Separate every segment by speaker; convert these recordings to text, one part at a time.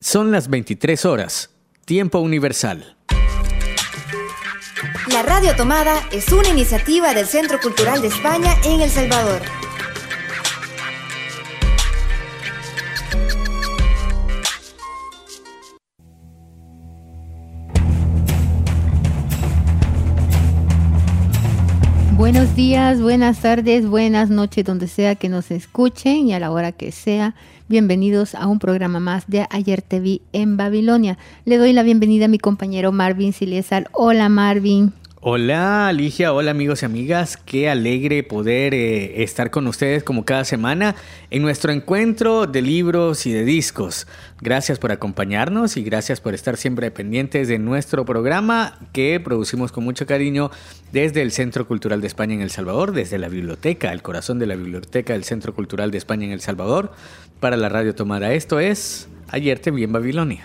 Speaker 1: Son las 23 horas, tiempo universal.
Speaker 2: La Radio Tomada es una iniciativa del Centro Cultural de España en El Salvador.
Speaker 3: Días, buenas tardes, buenas noches, donde sea que nos escuchen y a la hora que sea. Bienvenidos a un programa más de Ayer te vi en Babilonia. Le doy la bienvenida a mi compañero Marvin Silesal. Hola Marvin.
Speaker 1: Hola Alicia, hola amigos y amigas, qué alegre poder eh, estar con ustedes como cada semana en nuestro encuentro de libros y de discos. Gracias por acompañarnos y gracias por estar siempre pendientes de nuestro programa que producimos con mucho cariño desde el Centro Cultural de España en El Salvador, desde la biblioteca, el corazón de la biblioteca del Centro Cultural de España en El Salvador, para la Radio Tomada. Esto es Ayer te vi en Babilonia.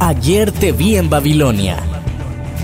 Speaker 4: Ayer te vi en Babilonia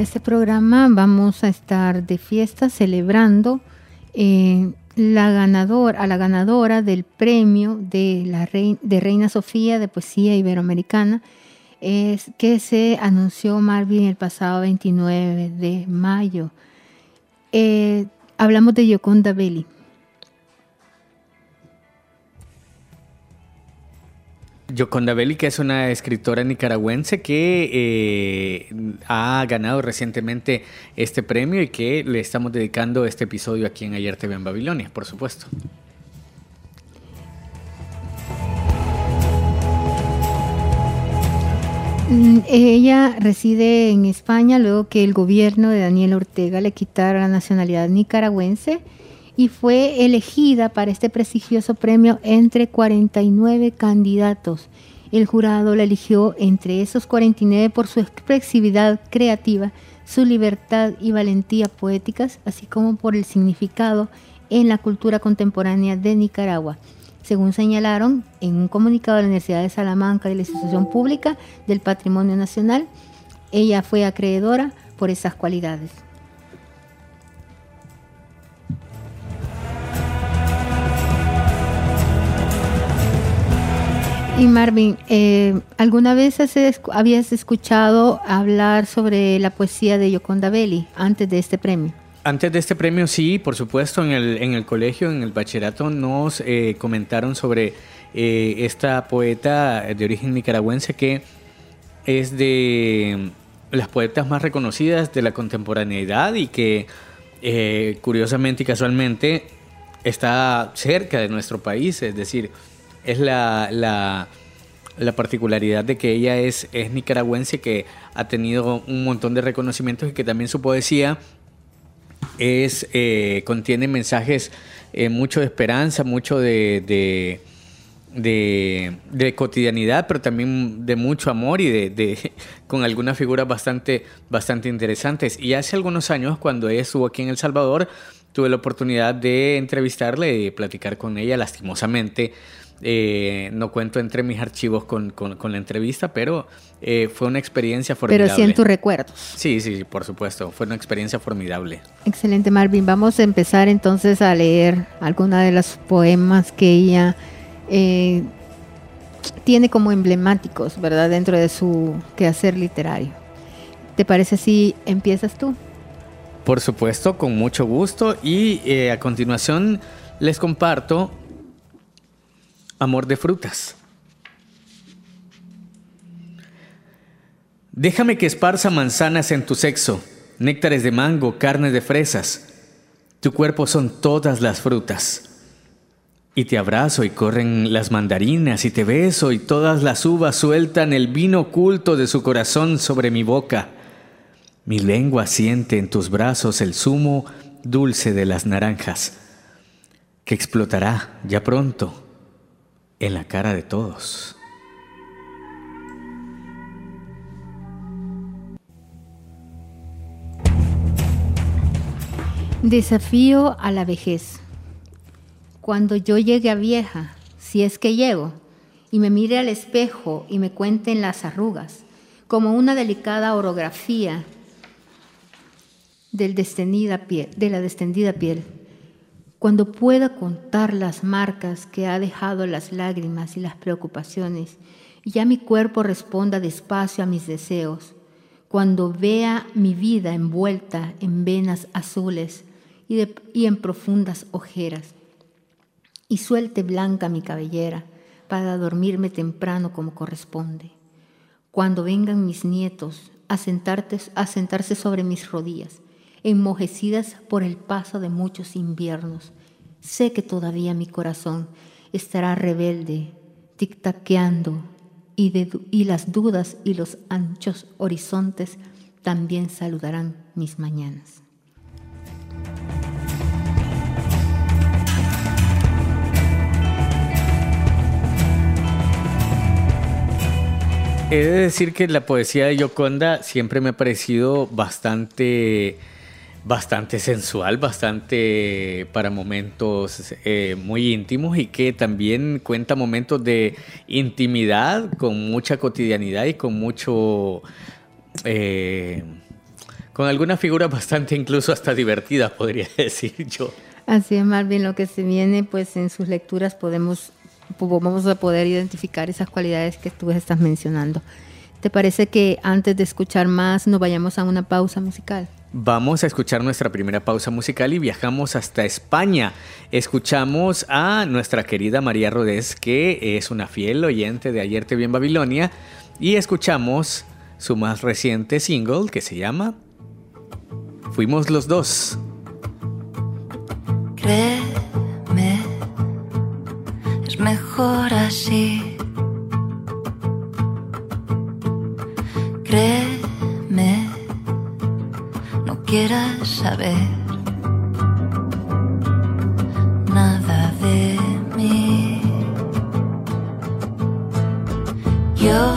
Speaker 3: Este programa vamos a estar de fiesta celebrando eh, la ganador, a la ganadora del premio de, la de Reina Sofía de Poesía Iberoamericana, es, que se anunció Marvin el pasado 29 de mayo. Eh, hablamos de Yoconda Belli.
Speaker 1: Yoconda Belli, que es una escritora nicaragüense que eh, ha ganado recientemente este premio y que le estamos dedicando este episodio aquí en Ayer TV en Babilonia, por supuesto.
Speaker 3: Mm, ella reside en España luego que el gobierno de Daniel Ortega le quitara la nacionalidad nicaragüense y fue elegida para este prestigioso premio entre 49 candidatos. El jurado la eligió entre esos 49 por su expresividad creativa, su libertad y valentía poéticas, así como por el significado en la cultura contemporánea de Nicaragua. Según señalaron en un comunicado de la Universidad de Salamanca y la Institución Pública del Patrimonio Nacional, ella fue acreedora por esas cualidades. Y Marvin, eh, ¿alguna vez habías escuchado hablar sobre la poesía de Yoconda Belli antes de este premio?
Speaker 1: Antes de este premio, sí, por supuesto, en el, en el colegio, en el bachillerato, nos eh, comentaron sobre eh, esta poeta de origen nicaragüense que es de las poetas más reconocidas de la contemporaneidad y que curiosamente y casualmente está cerca de nuestro país, es decir, es la, la, particularidad de que ella es, es nicaragüense, que ha tenido un montón de reconocimientos y que también su poesía es, eh, contiene mensajes eh, mucho de esperanza, mucho de, de, cotidianidad, pero también de mucho amor y de, con algunas figuras bastante, bastante interesantes. Y hace algunos años, cuando ella estuvo aquí en El Salvador, tuve la oportunidad de entrevistarle y platicar con ella, lastimosamente eh, no cuento entre mis archivos con, la entrevista, pero eh, fue una experiencia formidable.
Speaker 3: Pero sí en tus recuerdos.
Speaker 1: Sí, sí, por supuesto. Fue una experiencia formidable.
Speaker 3: Excelente, Marvin. Vamos a empezar entonces a leer alguna de los poemas que ella eh, tiene como emblemáticos, ¿verdad? Dentro de su quehacer literario. ¿Te parece si empiezas tú?
Speaker 1: Por supuesto, con mucho gusto. Y a continuación les comparto amor de frutas. Déjame que esparza manzanas en tu sexo, néctares de mango, carne de fresas. Tu cuerpo son todas las frutas. Y te abrazo y corren las mandarinas y te beso y todas las uvas sueltan el vino oculto de su corazón sobre mi boca. Mi lengua siente en tus brazos el zumo dulce de las naranjas, que explotará ya pronto en la cara de todos.
Speaker 3: Desafío a la vejez. Cuando yo llegue a vieja, si es que llego, y me mire al espejo y me cuenten las arrugas, como una delicada orografía del de la destendida piel cuando pueda contar las marcas que ha dejado las lágrimas y las preocupaciones, y ya mi cuerpo responda despacio a mis deseos, cuando vea mi vida envuelta en venas azules y, en profundas ojeras, y suelte blanca mi cabellera para dormirme temprano como corresponde, cuando vengan mis nietos a, a sentarse sobre mis rodillas, enmojecidas por el paso de muchos inviernos. Sé que todavía mi corazón estará rebelde, tic-taqueando, y, y las dudas y los anchos horizontes también saludarán mis mañanas.
Speaker 1: He de decir que la poesía de Yoconda siempre me ha parecido bastante bastante sensual, bastante para momentos eh, muy íntimos y que también cuenta momentos de intimidad con mucha cotidianidad y con mucho... Eh, con algunas figuras bastante incluso hasta divertidas, podría decir yo.
Speaker 3: Así es, Marvin, lo que se viene, pues en sus lecturas podemos, vamos a poder identificar esas cualidades que tú estás mencionando. ¿Te parece que antes de escuchar más nos vayamos a una pausa musical?
Speaker 1: Vamos a escuchar nuestra primera pausa musical y viajamos hasta España. Escuchamos a nuestra querida María Rodés, que es una fiel oyente de Ayer te vi en Babilonia, y escuchamos su más reciente single que se llama Fuimos los dos.
Speaker 5: Créeme, es mejor así. Créeme quieras saber nada de mí. Yo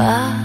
Speaker 5: 好啊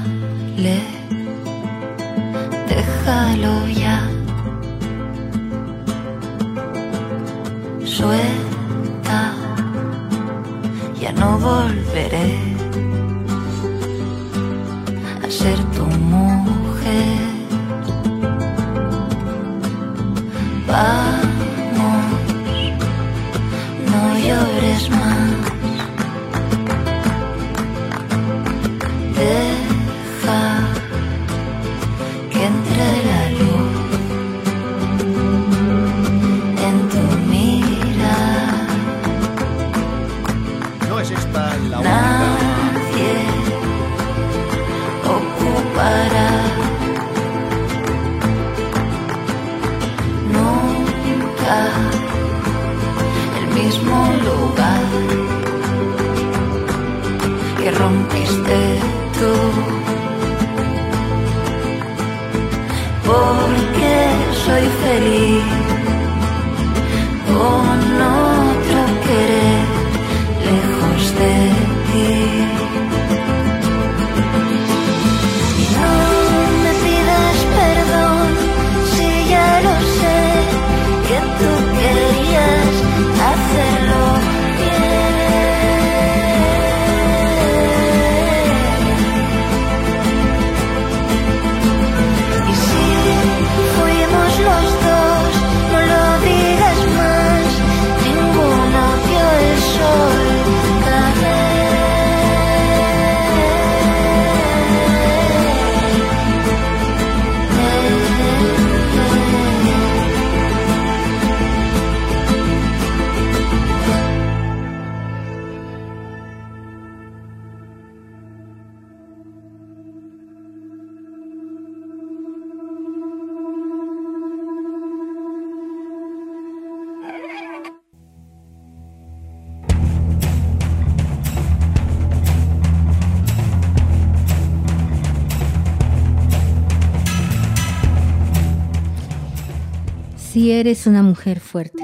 Speaker 5: Si
Speaker 3: eres una mujer fuerte.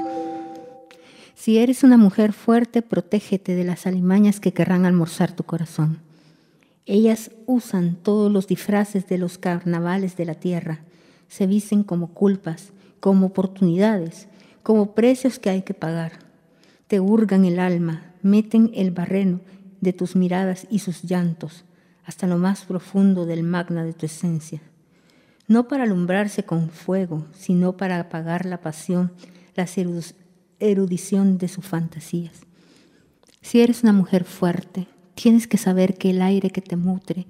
Speaker 3: Si eres una mujer fuerte, protégete de las alimañas que querrán almorzar tu corazón. Ellas usan todos los disfraces de los carnavales de la tierra. Se visten como culpas, como oportunidades, como precios que hay que pagar. Te hurgan el alma, meten el barreno de tus miradas y sus llantos hasta lo más profundo del magna de tu esencia no para alumbrarse con fuego, sino para apagar la pasión, la erudición de sus fantasías. Si eres una mujer fuerte, tienes que saber que el aire que te nutre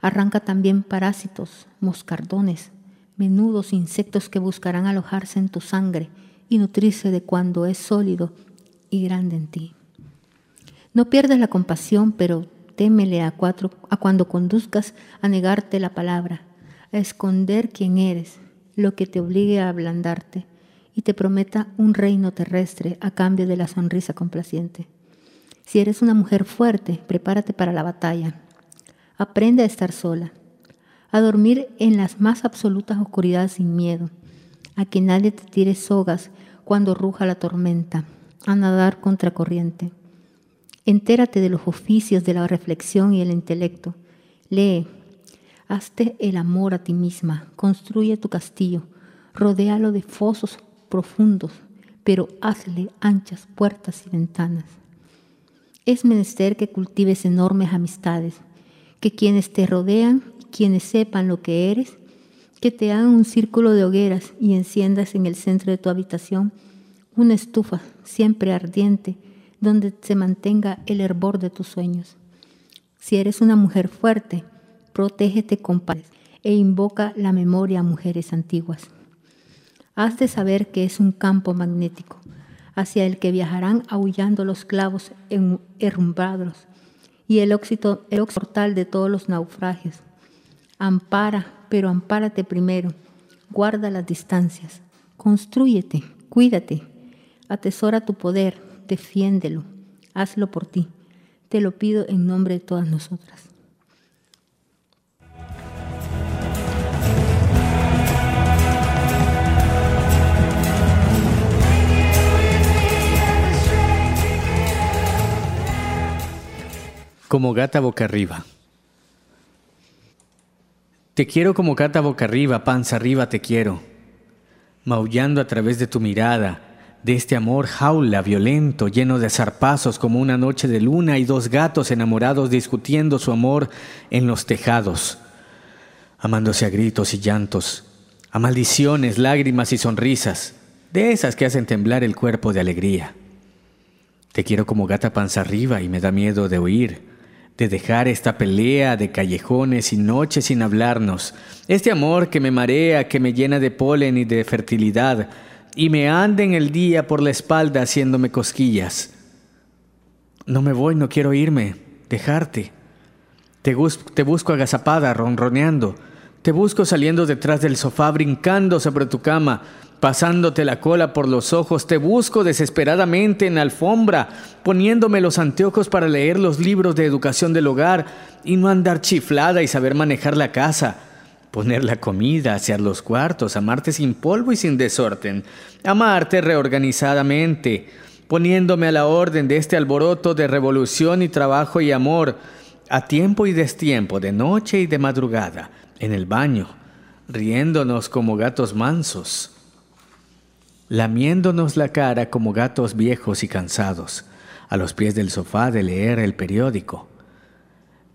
Speaker 3: arranca también parásitos, moscardones, menudos insectos que buscarán alojarse en tu sangre y nutrirse de cuando es sólido y grande en ti. No pierdas la compasión, pero témele a, cuatro, a cuando conduzcas a negarte la palabra a esconder quién eres, lo que te obligue a ablandarte y te prometa un reino terrestre a cambio de la sonrisa complaciente. Si eres una mujer fuerte, prepárate para la batalla. Aprende a estar sola, a dormir en las más absolutas oscuridades sin miedo, a que nadie te tire sogas cuando ruja la tormenta, a nadar contra corriente. Entérate de los oficios de la reflexión y el intelecto. Lee, Hazte el amor a ti misma, construye tu castillo, rodéalo de fosos profundos, pero hazle anchas puertas y ventanas. Es menester que cultives enormes amistades, que quienes te rodean, quienes sepan lo que eres, que te hagan un círculo de hogueras y enciendas en el centro de tu habitación una estufa siempre ardiente donde se mantenga el hervor de tus sueños. Si eres una mujer fuerte, protégete con e invoca la memoria a mujeres antiguas. Has de saber que es un campo magnético hacia el que viajarán aullando los clavos herrumbrados y el óxido, el mortal de todos los naufragios. Ampara, pero ampárate primero, guarda las distancias, construyete, cuídate, atesora tu poder, defiéndelo, hazlo por ti. Te lo pido en nombre de todas nosotras.
Speaker 1: Como gata boca arriba. Te quiero como gata boca arriba, panza arriba te quiero. Maullando a través de tu mirada, de este amor jaula, violento, lleno de zarpazos como una noche de luna y dos gatos enamorados discutiendo su amor en los tejados, amándose a gritos y llantos, a maldiciones, lágrimas y sonrisas, de esas que hacen temblar el cuerpo de alegría. Te quiero como gata panza arriba y me da miedo de oír de dejar esta pelea de callejones y noches sin hablarnos, este amor que me marea, que me llena de polen y de fertilidad, y me anda en el día por la espalda haciéndome cosquillas. No me voy, no quiero irme, dejarte. Te, te busco agazapada, ronroneando. Te busco saliendo detrás del sofá, brincando sobre tu cama, pasándote la cola por los ojos, te busco desesperadamente en la alfombra, poniéndome los anteojos para leer los libros de educación del hogar y no andar chiflada y saber manejar la casa, poner la comida, hacer los cuartos, amarte sin polvo y sin desorden, amarte reorganizadamente, poniéndome a la orden de este alboroto de revolución y trabajo y amor, a tiempo y destiempo, de noche y de madrugada, en el baño, riéndonos como gatos mansos lamiéndonos la cara como gatos viejos y cansados, a los pies del sofá de leer el periódico.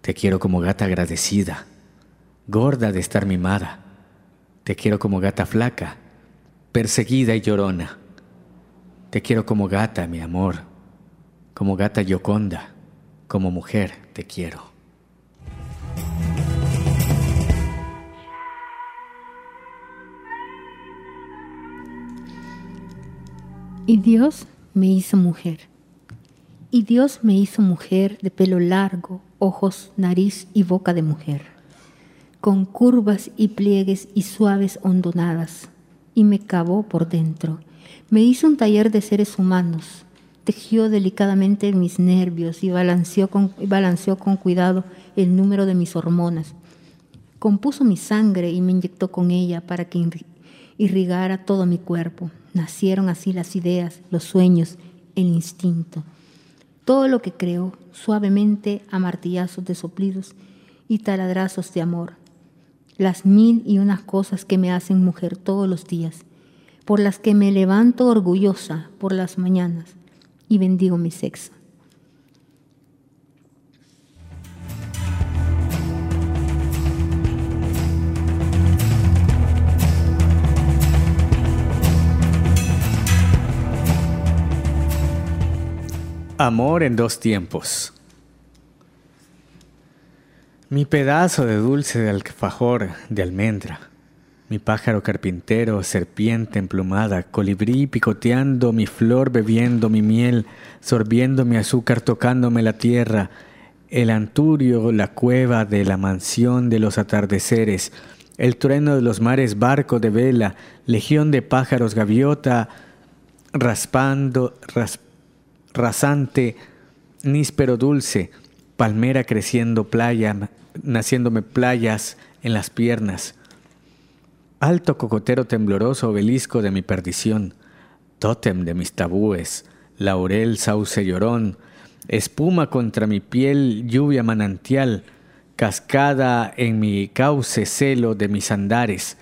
Speaker 1: Te quiero como gata agradecida, gorda de estar mimada. Te quiero como gata flaca, perseguida y llorona. Te quiero como gata, mi amor, como gata yoconda, como mujer te quiero.
Speaker 3: Y Dios me hizo mujer. Y Dios me hizo mujer de pelo largo, ojos, nariz y boca de mujer, con curvas y pliegues y suaves hondonadas, y me cavó por dentro. Me hizo un taller de seres humanos, tejió delicadamente mis nervios y balanceó con, balanceó con cuidado el número de mis hormonas. Compuso mi sangre y me inyectó con ella para que irrigara todo mi cuerpo Nacieron así las ideas, los sueños, el instinto. Todo lo que creo, suavemente a martillazos de soplidos y taladrazos de amor. Las mil y unas cosas que me hacen mujer todos los días, por las que me levanto orgullosa por las mañanas y bendigo mi sexo.
Speaker 1: Amor en dos tiempos. Mi pedazo de dulce de alfajor de almendra, mi pájaro carpintero, serpiente emplumada, colibrí picoteando mi flor, bebiendo mi miel, sorbiendo mi azúcar, tocándome la tierra, el anturio, la cueva de la mansión de los atardeceres, el trueno de los mares, barco de vela, legión de pájaros, gaviota, raspando, raspando rasante, níspero dulce, palmera creciendo playa, naciéndome playas en las piernas, alto cocotero tembloroso obelisco de mi perdición, tótem de mis tabúes, laurel, sauce llorón, espuma contra mi piel, lluvia manantial, cascada en mi cauce, celo de mis andares,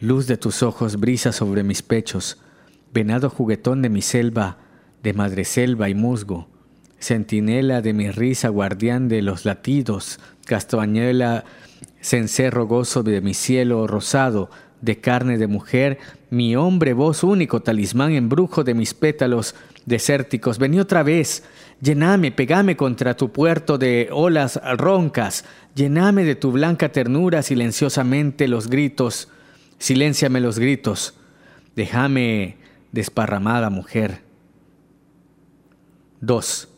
Speaker 1: luz de tus ojos, brisa sobre mis pechos, venado juguetón de mi selva, de madreselva y musgo, centinela de mi risa, guardián de los latidos, castañuela, cencerro gozo de mi cielo rosado, de carne de mujer, mi hombre, voz único, talismán, embrujo de mis pétalos desérticos. Vení otra vez, llename, pegame contra tu puerto de olas roncas, llename de tu blanca ternura silenciosamente los gritos, silénciame los gritos, déjame desparramada mujer 2.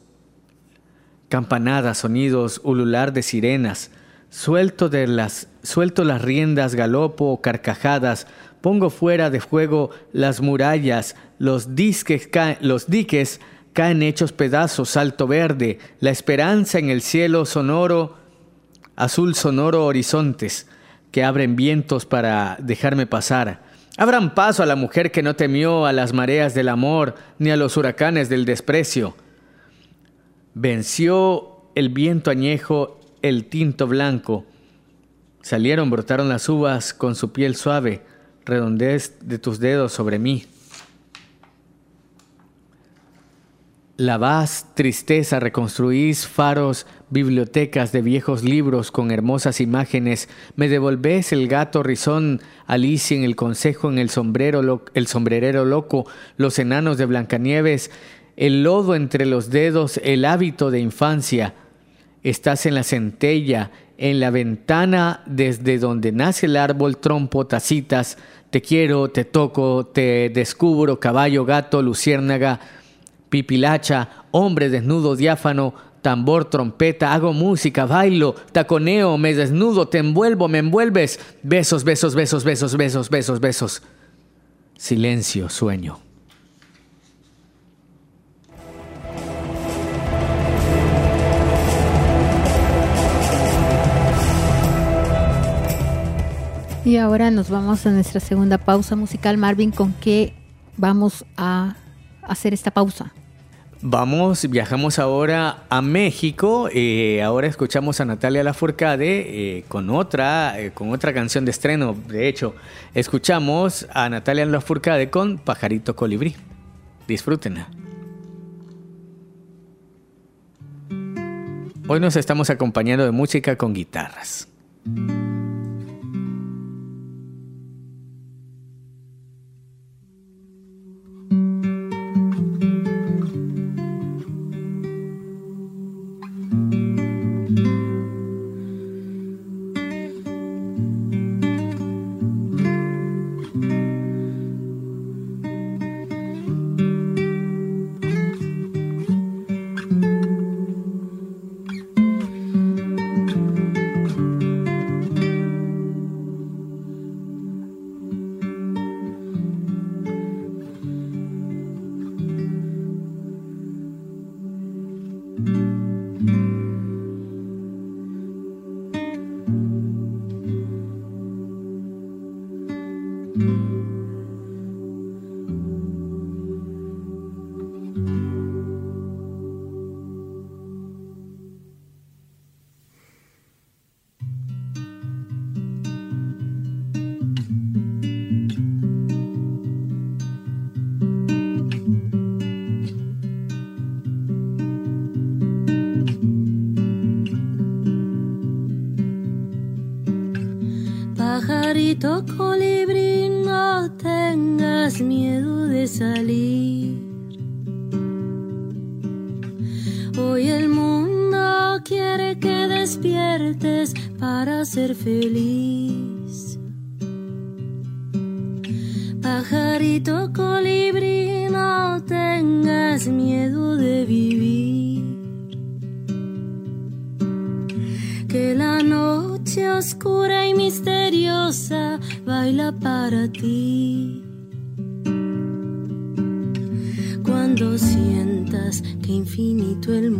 Speaker 1: Campanadas, sonidos, ulular de sirenas. Suelto, de las, suelto las riendas, galopo, carcajadas. Pongo fuera de fuego las murallas. Los, disques los diques caen hechos pedazos. Salto verde. La esperanza en el cielo sonoro. Azul sonoro horizontes que abren vientos para dejarme pasar. Abran paso a la mujer que no temió a las mareas del amor ni a los huracanes del desprecio. Venció el viento añejo, el tinto blanco. Salieron, brotaron las uvas con su piel suave, redondez de tus dedos sobre mí. Lavás tristeza, reconstruís faros, bibliotecas de viejos libros con hermosas imágenes, me devolvés el gato rizón, Alicia en el consejo, en el sombrero, el sombrerero loco, los enanos de Blancanieves, el lodo entre los dedos, el hábito de infancia. Estás en la centella, en la ventana desde donde nace el árbol, trompo, tacitas, te quiero, te toco, te descubro, caballo, gato, luciérnaga, pipilacha, hombre desnudo, diáfano, tambor, trompeta, hago música, bailo, taconeo, me desnudo, te envuelvo, me envuelves, besos, besos, besos, besos, besos, besos, besos. Silencio, sueño.
Speaker 3: Y ahora nos vamos a nuestra segunda pausa musical. Marvin, ¿con qué vamos a hacer esta pausa?
Speaker 1: Vamos, viajamos ahora a México. Eh, ahora escuchamos a Natalia Lafourcade eh, con otra, eh, con otra canción de estreno. De hecho, escuchamos a Natalia Lafourcade con Pajarito Colibrí. Disfrútenla. Hoy nos estamos acompañando de música con guitarras.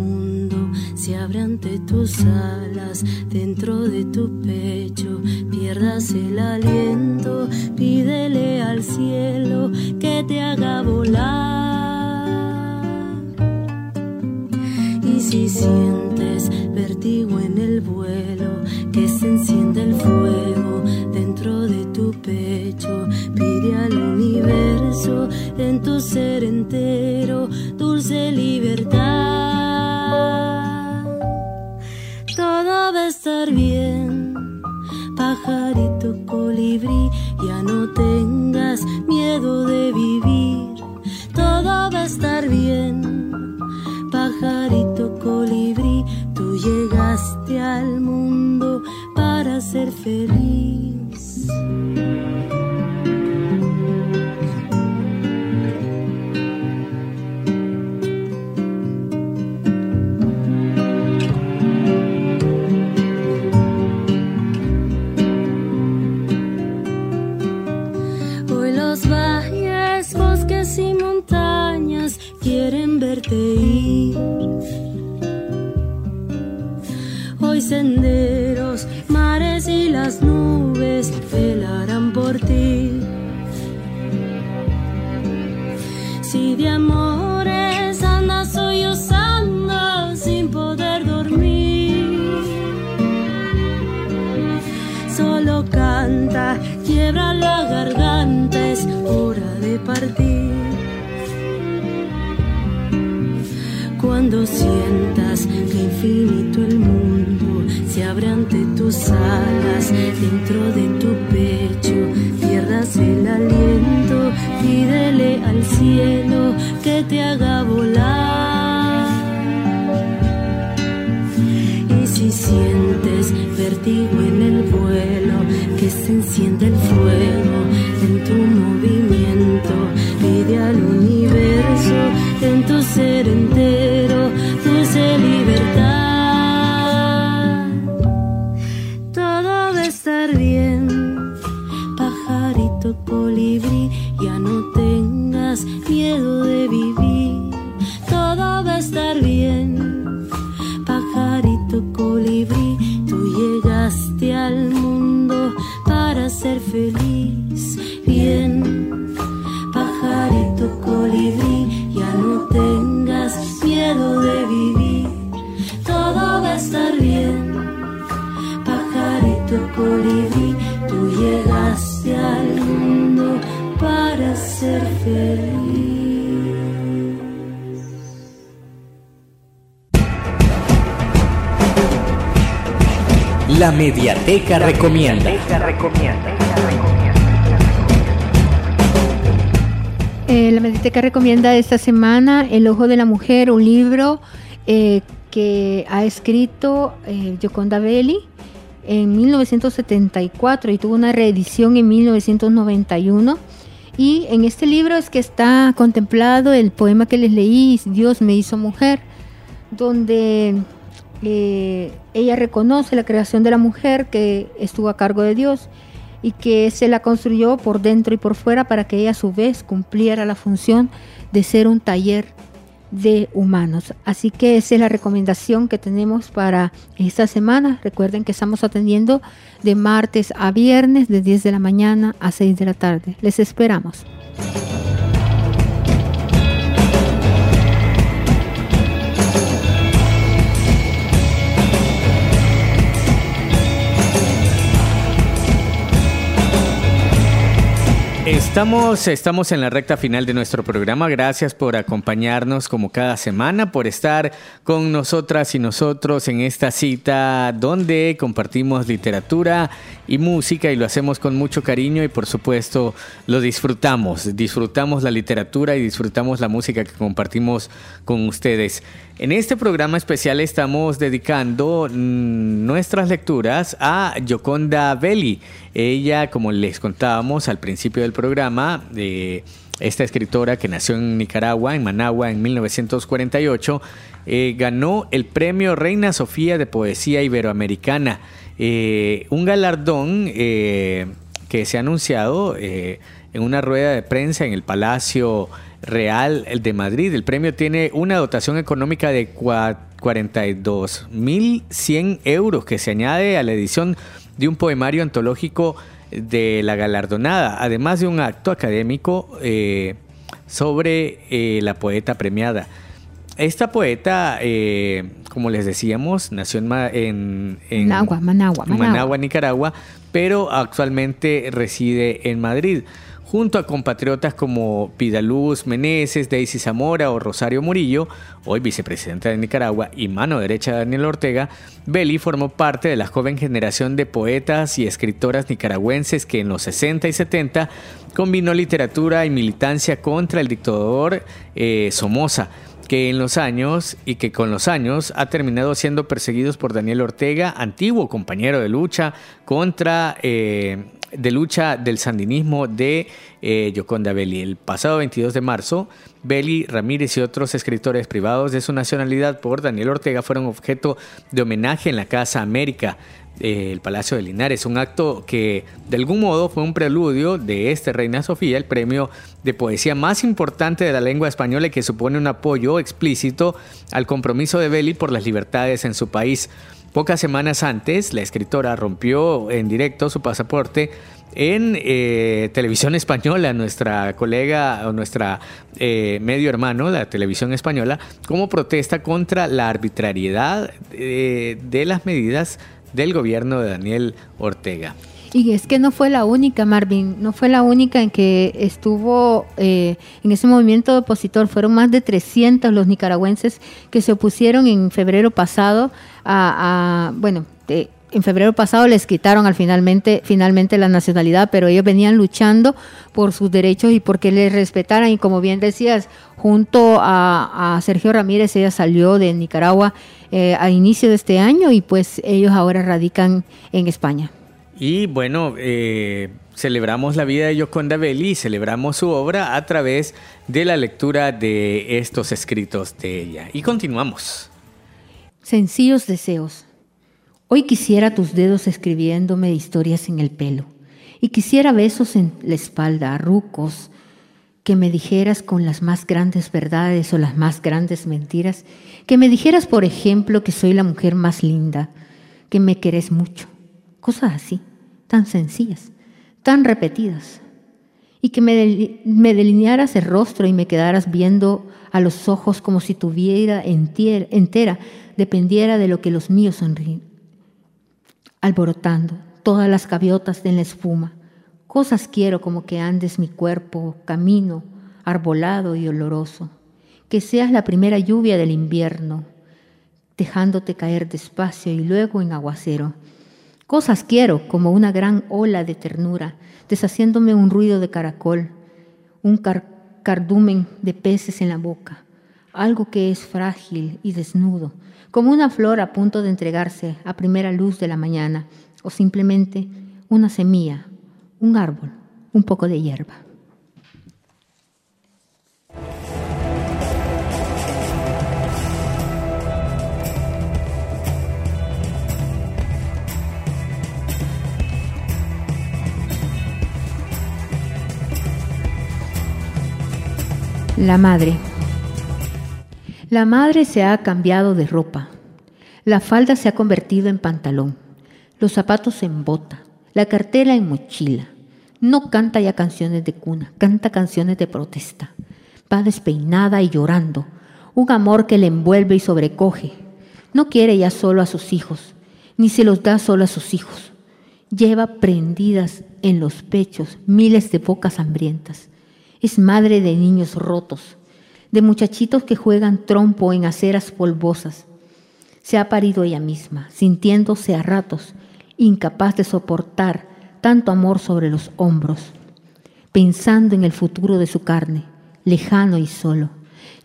Speaker 6: Mundo se abre ante tus alas, dentro de tu pecho pierdas el aliento, pídele al cielo que te haga volar. Y si sientes vertigo en el vuelo, que se enciende el fuego dentro de tu pecho, pide al universo en tu ser entero dulce libertad. Bien, pajarito colibrí, ya no tengas miedo de vivir. Todo va a estar bien, pajarito colibrí, tú llegaste al mundo para ser feliz. Infinito el mundo se abre ante tus alas, dentro de tu pecho pierdas el aliento, pídele al cielo que te haga volar. Y si sientes vertigo en el vuelo, que se enciende el fuego ser feliz.
Speaker 4: La Mediateca Recomienda.
Speaker 3: Eh, la Mediteca recomienda esta semana El Ojo de la Mujer, un libro eh, que ha escrito eh, Gioconda Belli en 1974 y tuvo una reedición en 1991. Y en este libro es que está contemplado el poema que les leí, Dios me hizo mujer, donde eh, ella reconoce la creación de la mujer que estuvo a cargo de Dios y que se la construyó por dentro y por fuera para que ella a su vez cumpliera la función de ser un taller de humanos. Así que esa es la recomendación que tenemos para esta semana. Recuerden que estamos atendiendo de martes a viernes de 10 de la mañana a 6 de la tarde. Les esperamos.
Speaker 1: Estamos, estamos en la recta final de nuestro programa. Gracias por acompañarnos como cada semana, por estar con nosotras y nosotros en esta cita donde compartimos literatura y música y lo hacemos con mucho cariño y por supuesto lo disfrutamos. Disfrutamos la literatura y disfrutamos la música que compartimos con ustedes. En este programa especial estamos dedicando mm, nuestras lecturas a Yoconda Belli. Ella, como les contábamos al principio del programa, eh, esta escritora que nació en Nicaragua, en Managua, en 1948, eh, ganó el premio Reina Sofía de Poesía Iberoamericana, eh, un galardón que se ha anunciado en una rueda de prensa en el Palacio Real de Madrid. El premio tiene una dotación económica de 42.100 euros que se añade a la edición de un poemario antológico de la galardonada, además de un acto académico eh, sobre eh, la poeta premiada. Esta poeta, eh, como les decíamos, nació en, en,
Speaker 3: Managua, Managua,
Speaker 1: Managua, Nicaragua, pero actualmente reside en Madrid junto a compatriotas como Pidaluz Meneses, Daisy Zamora o Rosario Murillo, hoy vicepresidenta de Nicaragua y mano derecha de Daniel Ortega, Belli formó parte de la joven generación de poetas y escritoras nicaragüenses que en los 60 y 70 combinó literatura y militancia contra el dictador eh, Somoza que en los años y que con los años ha terminado siendo perseguidos por Daniel Ortega, antiguo compañero de lucha contra eh, de lucha del sandinismo de eh, Yoconda Belli. El pasado 22 de marzo, Belli, Ramírez y otros escritores privados de su nacionalidad por Daniel Ortega fueron objeto de homenaje en la Casa América, eh, el Palacio de Linares, un acto que de algún modo fue un preludio de este Reina Sofía, el premio de poesía más importante de la lengua española y que supone un apoyo explícito al compromiso de Belli por las libertades en su país. Pocas semanas antes, la escritora rompió en directo su pasaporte en eh, televisión española, nuestra colega o nuestra eh, medio hermano, la televisión española, como protesta contra la arbitrariedad eh, de las medidas del gobierno de Daniel Ortega.
Speaker 3: Y es que no fue la única, Marvin, no fue la única en que estuvo en ese movimiento opositor. Fueron más de 300 los nicaragüenses que se opusieron en febrero pasado a, bueno, en febrero pasado les quitaron al finalmente, finalmente la nacionalidad, pero ellos venían luchando por sus derechos y porque les respetaran. Y como bien decías, junto a, Sergio Ramírez, ella salió de Nicaragua eh, a inicio de este año y pues ellos ahora radican en España.
Speaker 1: Y bueno, eh, celebramos la vida de Yoconda Belli y celebramos su obra a través de la lectura de estos escritos de ella. Y continuamos.
Speaker 3: Sencillos deseos. Hoy quisiera tus dedos escribiéndome historias en el pelo y quisiera besos en la espalda, rucos, que me dijeras con las más grandes verdades o las más grandes mentiras, que me dijeras, por ejemplo, que soy la mujer más linda, que me querés mucho, cosas así, tan sencillas, tan repetidas, y que me, delinearas el rostro y me quedaras viendo a los ojos como si tuviera entera dependiera de lo que los míos sonríen, alborotando todas las gaviotas en la espuma. Cosas quiero como que andes mi cuerpo, camino, arbolado y oloroso, que seas la primera lluvia del invierno, dejándote caer despacio y luego en aguacero. Cosas quiero como una gran ola de ternura, deshaciéndome un ruido de caracol, un cardumen de peces en la boca, algo que es frágil y desnudo, como una flor a punto de entregarse a primera luz de la mañana, o simplemente una semilla, un árbol, un poco de hierba. La madre. La madre se ha cambiado de ropa. La falda se ha convertido en pantalón, los zapatos en bota, la cartera en mochila. No canta ya canciones de cuna, canta canciones de protesta. Va despeinada y llorando, un amor que le envuelve y sobrecoge. No quiere ya solo a sus hijos, ni se los da solo a sus hijos. Lleva prendidas en los pechos miles de bocas hambrientas. Es madre de niños rotos, de muchachitos que juegan trompo en aceras polvosas. Se ha parido ella misma, sintiéndose a ratos incapaz de soportar tanto amor sobre los hombros, pensando en el futuro de su carne, lejano y solo,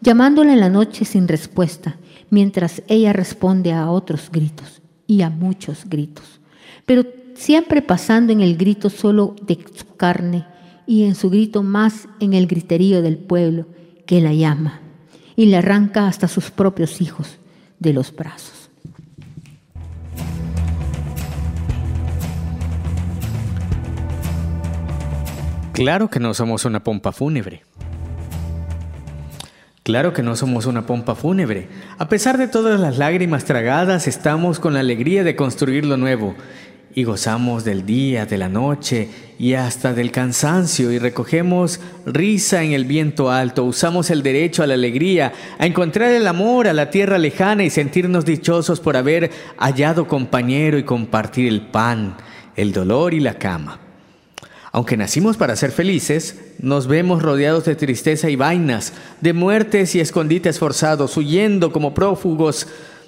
Speaker 3: llamándola en la noche sin respuesta, mientras ella responde a otros gritos y a muchos gritos, pero siempre pasando en el grito solo de su carne y en su grito más en el griterío del pueblo que la llama y le arranca hasta sus propios hijos de los brazos.
Speaker 1: Claro que no somos una pompa fúnebre. Claro que no somos una pompa fúnebre. A pesar de todas las lágrimas tragadas, estamos con la alegría de construir lo nuevo y gozamos del día, de la noche y hasta del cansancio y recogemos risa en el viento alto, usamos el derecho a la alegría, a encontrar el amor a la tierra lejana y sentirnos dichosos por haber hallado compañero y compartir el pan, el dolor y la cama. Aunque nacimos para ser felices, nos vemos rodeados de tristeza y vainas, de muertes y escondites forzados, huyendo como prófugos.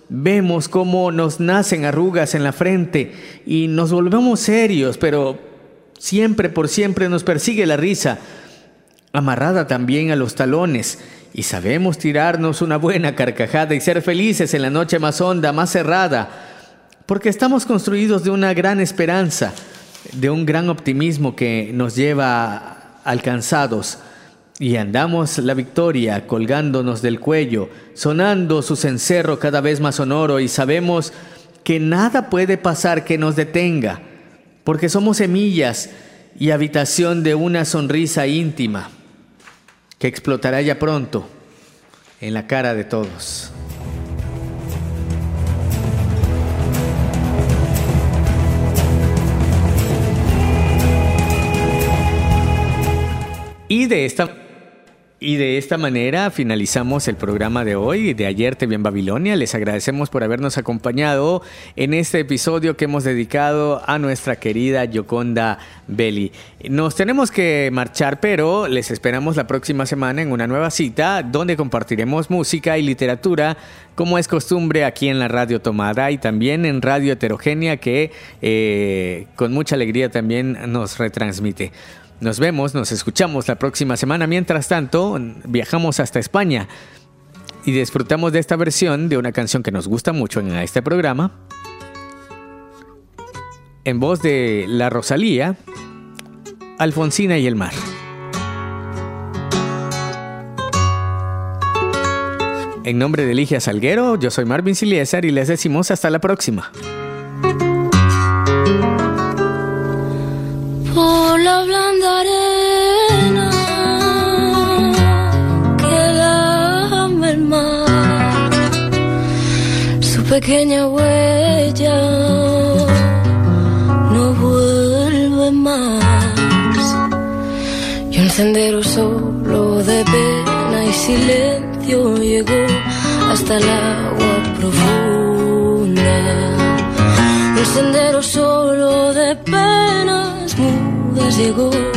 Speaker 1: Vemos cómo nos nacen arrugas en la frente y nos volvemos serios, pero siempre por siempre nos persigue la risa, amarrada también a los talones, y sabemos tirarnos una buena carcajada y ser felices en la noche más honda, más cerrada, porque estamos construidos de una gran esperanza de un gran optimismo que nos lleva alcanzados y andamos la victoria colgándonos del cuello, sonando su cencerro cada vez más sonoro y sabemos que nada puede pasar que nos detenga, porque somos semillas y habitación de una sonrisa íntima que explotará ya pronto en la cara de todos. Y de esta y de esta manera finalizamos el programa de hoy, de ayer TV en Babilonia. Les agradecemos por habernos acompañado en este episodio que hemos dedicado a nuestra querida Yoconda Belli. Nos tenemos que marchar, pero les esperamos la próxima semana en una nueva cita donde compartiremos música y literatura como es costumbre aquí en la Radio Tomada y también en Radio Heterogénea que eh, con mucha alegría también nos retransmite. Nos vemos, nos escuchamos la próxima semana. Mientras tanto, viajamos hasta España y disfrutamos de esta versión de una canción que nos gusta mucho en este programa. En voz de La Rosalía, Alfonsina y el mar. En nombre de Ligia Salguero, yo soy Marvin Siliesar y les decimos hasta la próxima.
Speaker 7: Blanda arena que dame el mar, su pequeña huella no vuelve más. Y un sendero solo de pena y silencio llegó hasta el agua profunda. Llegó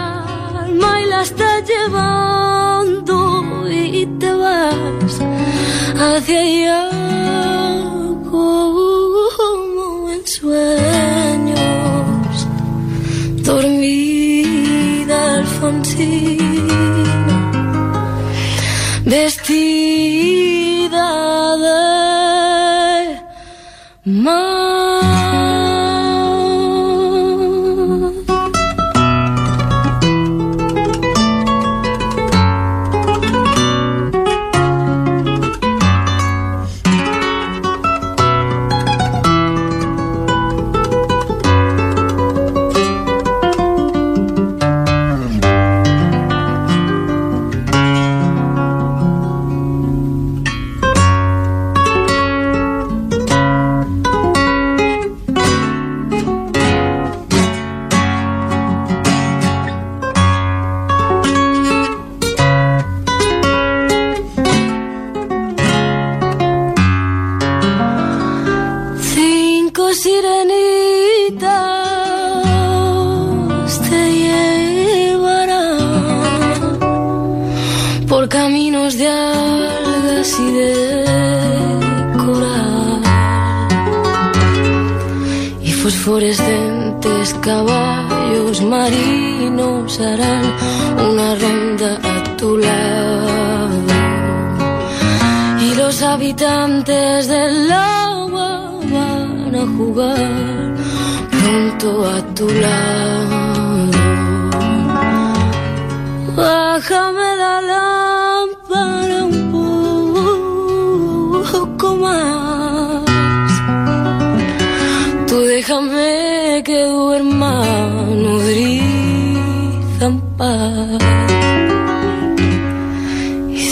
Speaker 7: alma y la estás llevando y te vas hacia allá como en sueños. Dormida Alfonsina, vestida de mar.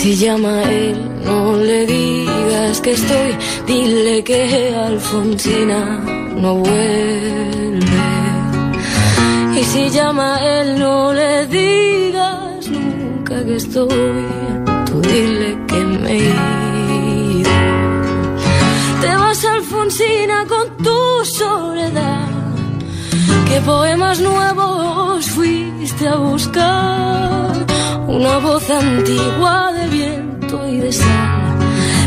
Speaker 7: Si llama a él, no le digas que estoy, dile que Alfonsina no vuelve. Y si llama a él, no le digas nunca que estoy, tú dile que me he ido. Te vas Alfonsina con tu soledad, que poemas nuevos fui a buscar una voz antigua de viento y de sal.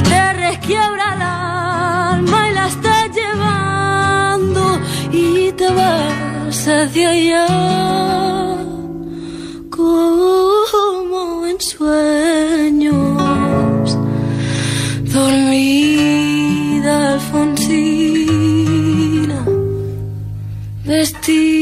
Speaker 7: Te resquiebra el alma y la estás llevando y te vas hacia allá como en sueños. Dormida Alfonsina, vestida.